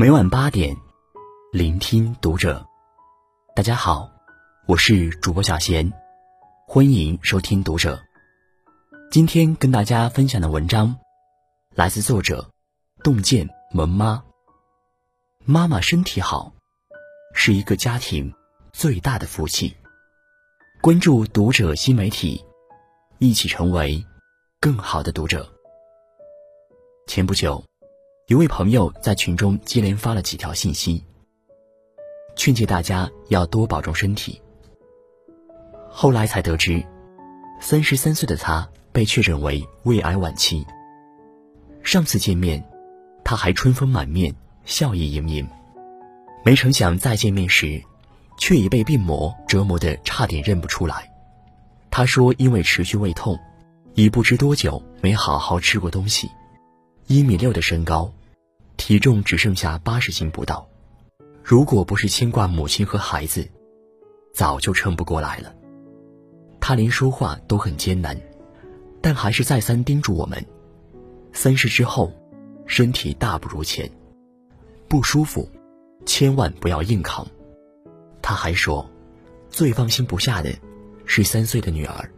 每晚八点，聆听读者。大家好，我是主播小贤，欢迎收听读者。今天跟大家分享的文章来自作者洞见萌妈。妈妈身体好，是一个家庭最大的福气。关注读者新媒体，一起成为更好的读者。前不久。一位朋友在群中接连发了几条信息，劝诫大家要多保重身体。后来才得知，三十三岁的他被确诊为胃癌晚期。上次见面，他还春风满面、笑意盈盈，没成想再见面时，却已被病魔折磨得差点认不出来。他说，因为持续胃痛，已不知多久没好好吃过东西，一米六的身高。体重只剩下八十斤不到，如果不是牵挂母亲和孩子，早就撑不过来了。他连说话都很艰难，但还是再三叮嘱我们：三十之后，身体大不如前，不舒服，千万不要硬扛。他还说，最放心不下的，是三岁的女儿。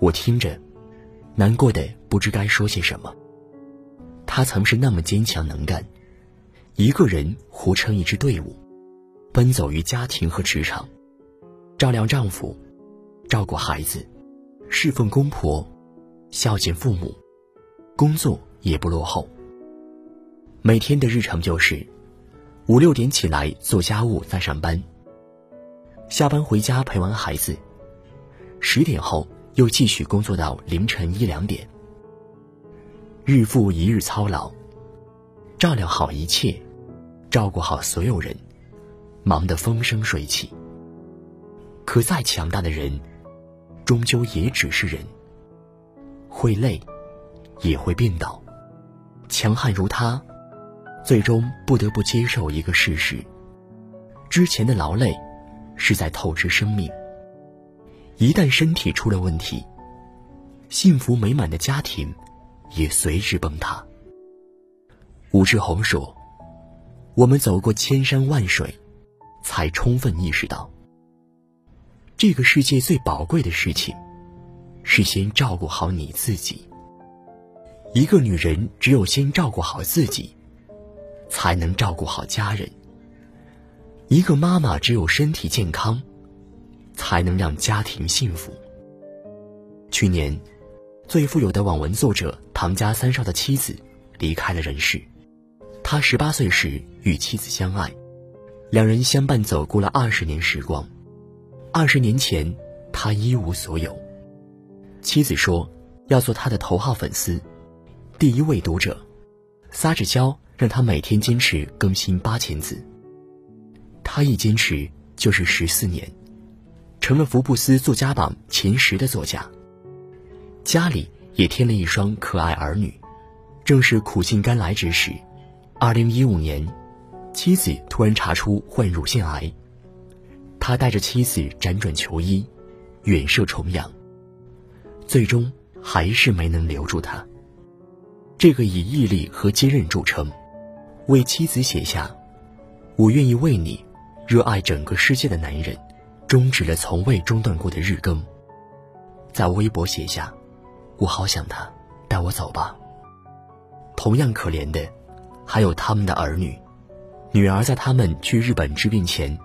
我听着，难过的不知该说些什么。她曾是那么坚强能干，一个人活成一支队伍，奔走于家庭和职场，照料丈夫，照顾孩子，侍奉公婆，孝敬父母，工作也不落后。每天的日常就是五六点起来做家务再上班，下班回家陪完孩子，十点后又继续工作到凌晨一两点。日复一日操劳，照料好一切，照顾好所有人，忙得风生水起。可再强大的人，终究也只是人，会累，也会病倒。强悍如他，最终不得不接受一个事实：之前的劳累，是在透支生命。一旦身体出了问题，幸福美满的家庭。也随之崩塌。武志红说：“我们走过千山万水，才充分意识到，这个世界最宝贵的事情，是先照顾好你自己。一个女人只有先照顾好自己，才能照顾好家人。一个妈妈只有身体健康，才能让家庭幸福。”去年。最富有的网文作者唐家三少的妻子离开了人世。他十八岁时与妻子相爱，两人相伴走过了二十年时光。二十年前，他一无所有。妻子说要做他的头号粉丝，第一位读者，撒着娇让他每天坚持更新八千字。他一坚持就是十四年，成了福布斯作家榜前十的作家。家里也添了一双可爱儿女，正是苦尽甘来之时。二零一五年，妻子突然查出患乳腺癌，他带着妻子辗转求医，远涉重洋，最终还是没能留住他。这个以毅力和坚韧著称，为妻子写下“我愿意为你，热爱整个世界的男人”，终止了从未中断过的日更，在微博写下。我好想他，带我走吧。同样可怜的，还有他们的儿女。女儿在他们去日本治病前，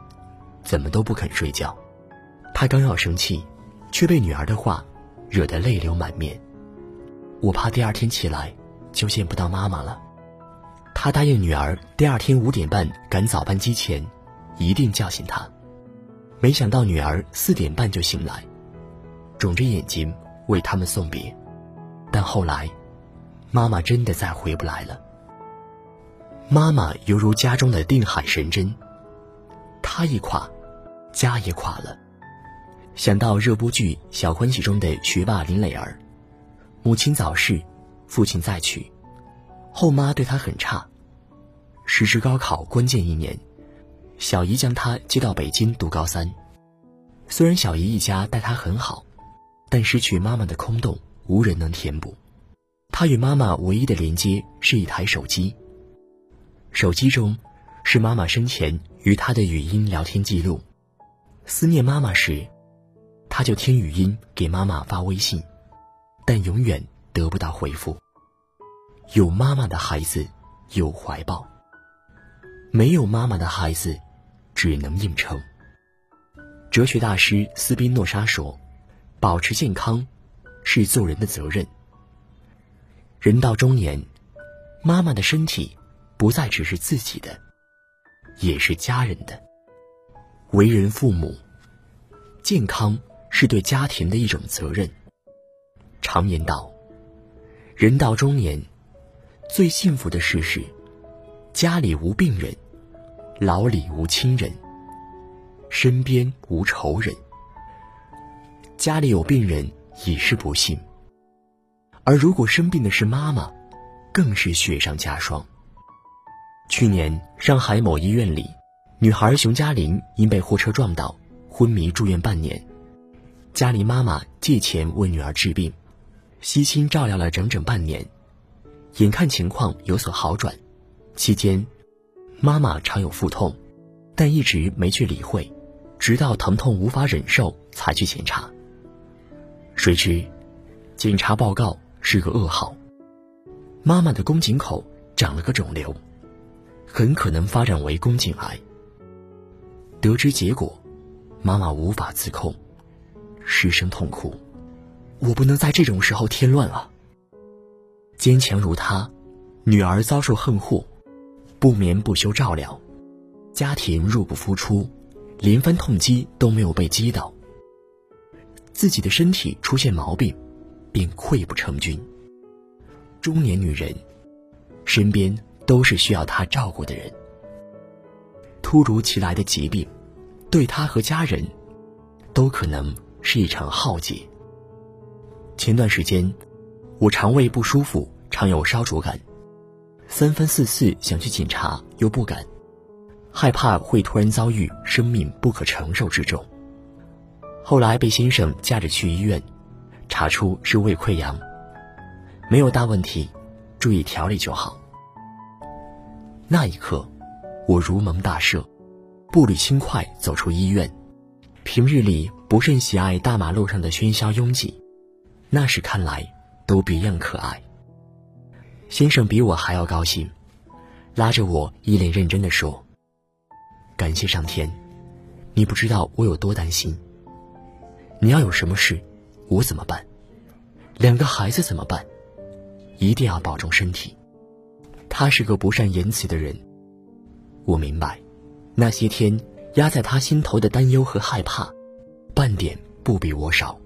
怎么都不肯睡觉。他刚要生气，却被女儿的话惹得泪流满面。我怕第二天起来就见不到妈妈了。他答应女儿，第二天五点半赶早班机前，一定叫醒她。没想到女儿四点半就醒来，肿着眼睛为他们送别。但后来，妈妈真的再回不来了。妈妈犹如家中的定海神针，她一垮，家也垮了。想到热播剧《小欢喜》中的学霸林磊儿，母亲早逝，父亲再娶，后妈对他很差。时值高考关键一年，小姨将他接到北京读高三。虽然小姨一家待他很好，但失去妈妈的空洞。无人能填补，他与妈妈唯一的连接是一台手机。手机中是妈妈生前与他的语音聊天记录。思念妈妈时，他就听语音给妈妈发微信，但永远得不到回复。有妈妈的孩子有怀抱，没有妈妈的孩子只能硬撑。哲学大师斯宾诺莎说：“保持健康是做人的责任。人到中年，妈妈的身体不再只是自己的，也是家人的。为人父母，健康是对家庭的一种责任。常言道，人到中年。”最幸福的事是，家里无病人，老里无亲人，身边无仇人。家里有病人已是不幸，而如果生病的是妈妈，更是雪上加霜。去年上海某医院里，女孩熊嘉玲因被货车撞倒，昏迷住院半年，家里妈妈借钱为女儿治病，悉心照料了整整半年。眼看情况有所好转，期间，妈妈常有腹痛，但一直没去理会，直到疼痛无法忍受才去检查。谁知，检查报告是个噩耗，妈妈的宫颈口长了个肿瘤，很可能发展为宫颈癌。得知结果，妈妈无法自控，失声痛哭：“我不能在这种时候添乱了。”坚强如她，女儿遭受横祸，不眠不休照料，家庭入不敷出，连番痛击都没有被击倒。自己的身体出现毛病，便溃不成军。中年女人，身边都是需要她照顾的人。突如其来的疾病，对她和家人，都可能是一场浩劫。前段时间。我肠胃不舒服，常有烧灼感，三番四次想去检查又不敢，害怕会突然遭遇生命不可承受之重。后来被先生架着去医院，查出是胃溃疡，没有大问题，注意调理就好。那一刻，我如蒙大赦，步履轻快走出医院。平日里不甚喜爱大马路上的喧嚣拥挤，那时看来。都别样可爱。先生比我还要高兴，拉着我一脸认真的说：“感谢上天，你不知道我有多担心。你要有什么事，我怎么办？两个孩子怎么办？一定要保重身体。”他是个不善言辞的人，我明白，那些天压在他心头的担忧和害怕，半点不比我少。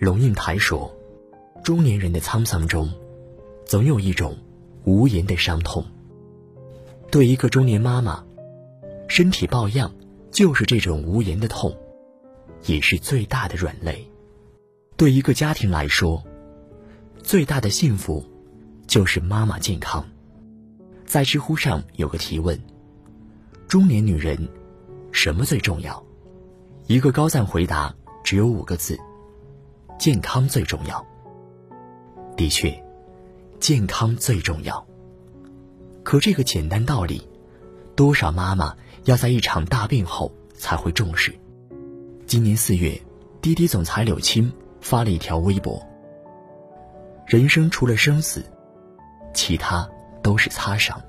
龙应台说。中年人的沧桑中，总有一种无言的伤痛。对一个中年妈妈，身体抱恙就是这种无言的痛，也是最大的软肋。对一个家庭来说，最大的幸福就是妈妈健康。在知乎上有个提问：中年女人什么最重要？一个高赞回答只有五个字：健康最重要。的确，健康最重要。可这个简单道理，多少妈妈要在一场大病后才会重视。今年四月，滴滴总裁柳青发了一条微博：“人生除了生死，其他都是擦伤。”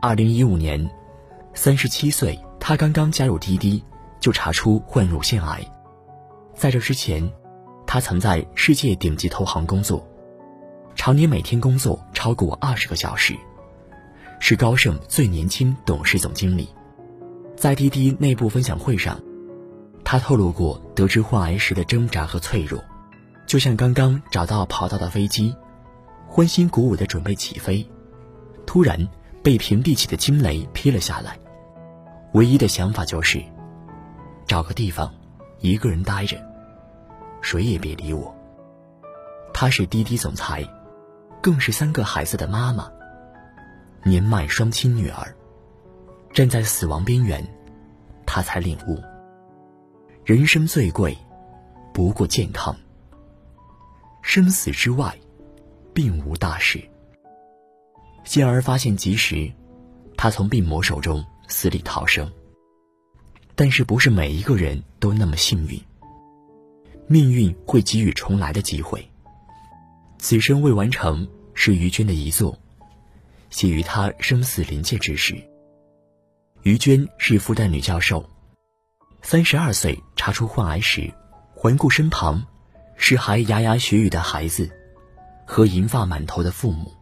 二零一五年，三十七岁，他刚刚加入滴滴，就查出患乳腺癌。在这之前。他曾在世界顶级投行工作，常年每天工作超过二十个小时，是高盛最年轻董事总经理。在滴滴内部分享会上，他透露过得知患癌时的挣扎和脆弱，就像刚刚找到跑道的飞机，欢欣鼓舞的准备起飞，突然被平地起的惊雷劈了下来，唯一的想法就是找个地方一个人待着。谁也别理我。他是滴滴总裁，更是三个孩子的妈妈。年迈双亲女儿，站在死亡边缘，他才领悟：人生最贵，不过健康。生死之外，并无大事。幸而发现及时，他从病魔手中死里逃生。但是，不是每一个人都那么幸运。命运会给予重来的机会。此生未完成是于娟的遗作，写于她生死临界之时。于娟是复旦女教授，三十二岁查出患癌时，环顾身旁，是还牙牙学语的孩子，和银发满头的父母。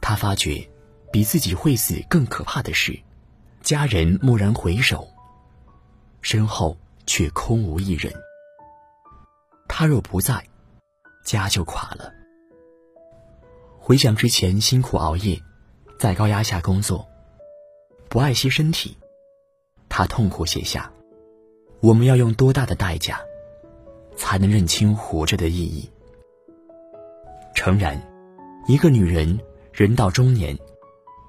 他发觉，比自己会死更可怕的是，家人蓦然回首，身后却空无一人。他若不在，家就垮了。回想之前辛苦熬夜，在高压下工作，不爱惜身体，他痛苦写下：“我们要用多大的代价，才能认清活着的意义？”诚然，一个女人人到中年，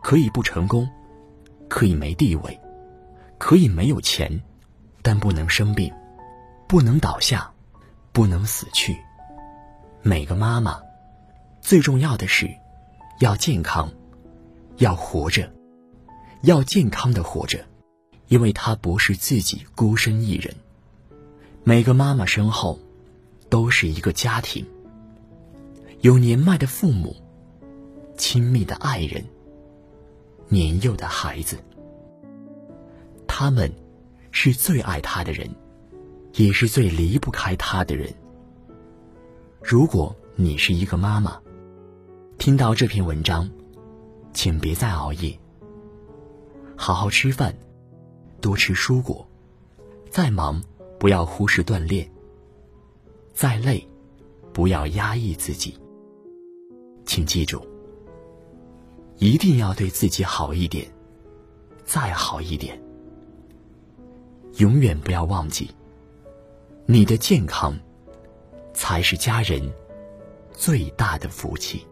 可以不成功，可以没地位，可以没有钱，但不能生病，不能倒下。不能死去。每个妈妈，最重要的是，要健康，要活着，要健康的活着，因为她不是自己孤身一人。每个妈妈身后，都是一个家庭，有年迈的父母，亲密的爱人，年幼的孩子。他们，是最爱她的人。也是最离不开他的人。如果你是一个妈妈，听到这篇文章，请别再熬夜，好好吃饭，多吃蔬果，再忙不要忽视锻炼，再累不要压抑自己。请记住，一定要对自己好一点，再好一点，永远不要忘记。你的健康，才是家人最大的福气。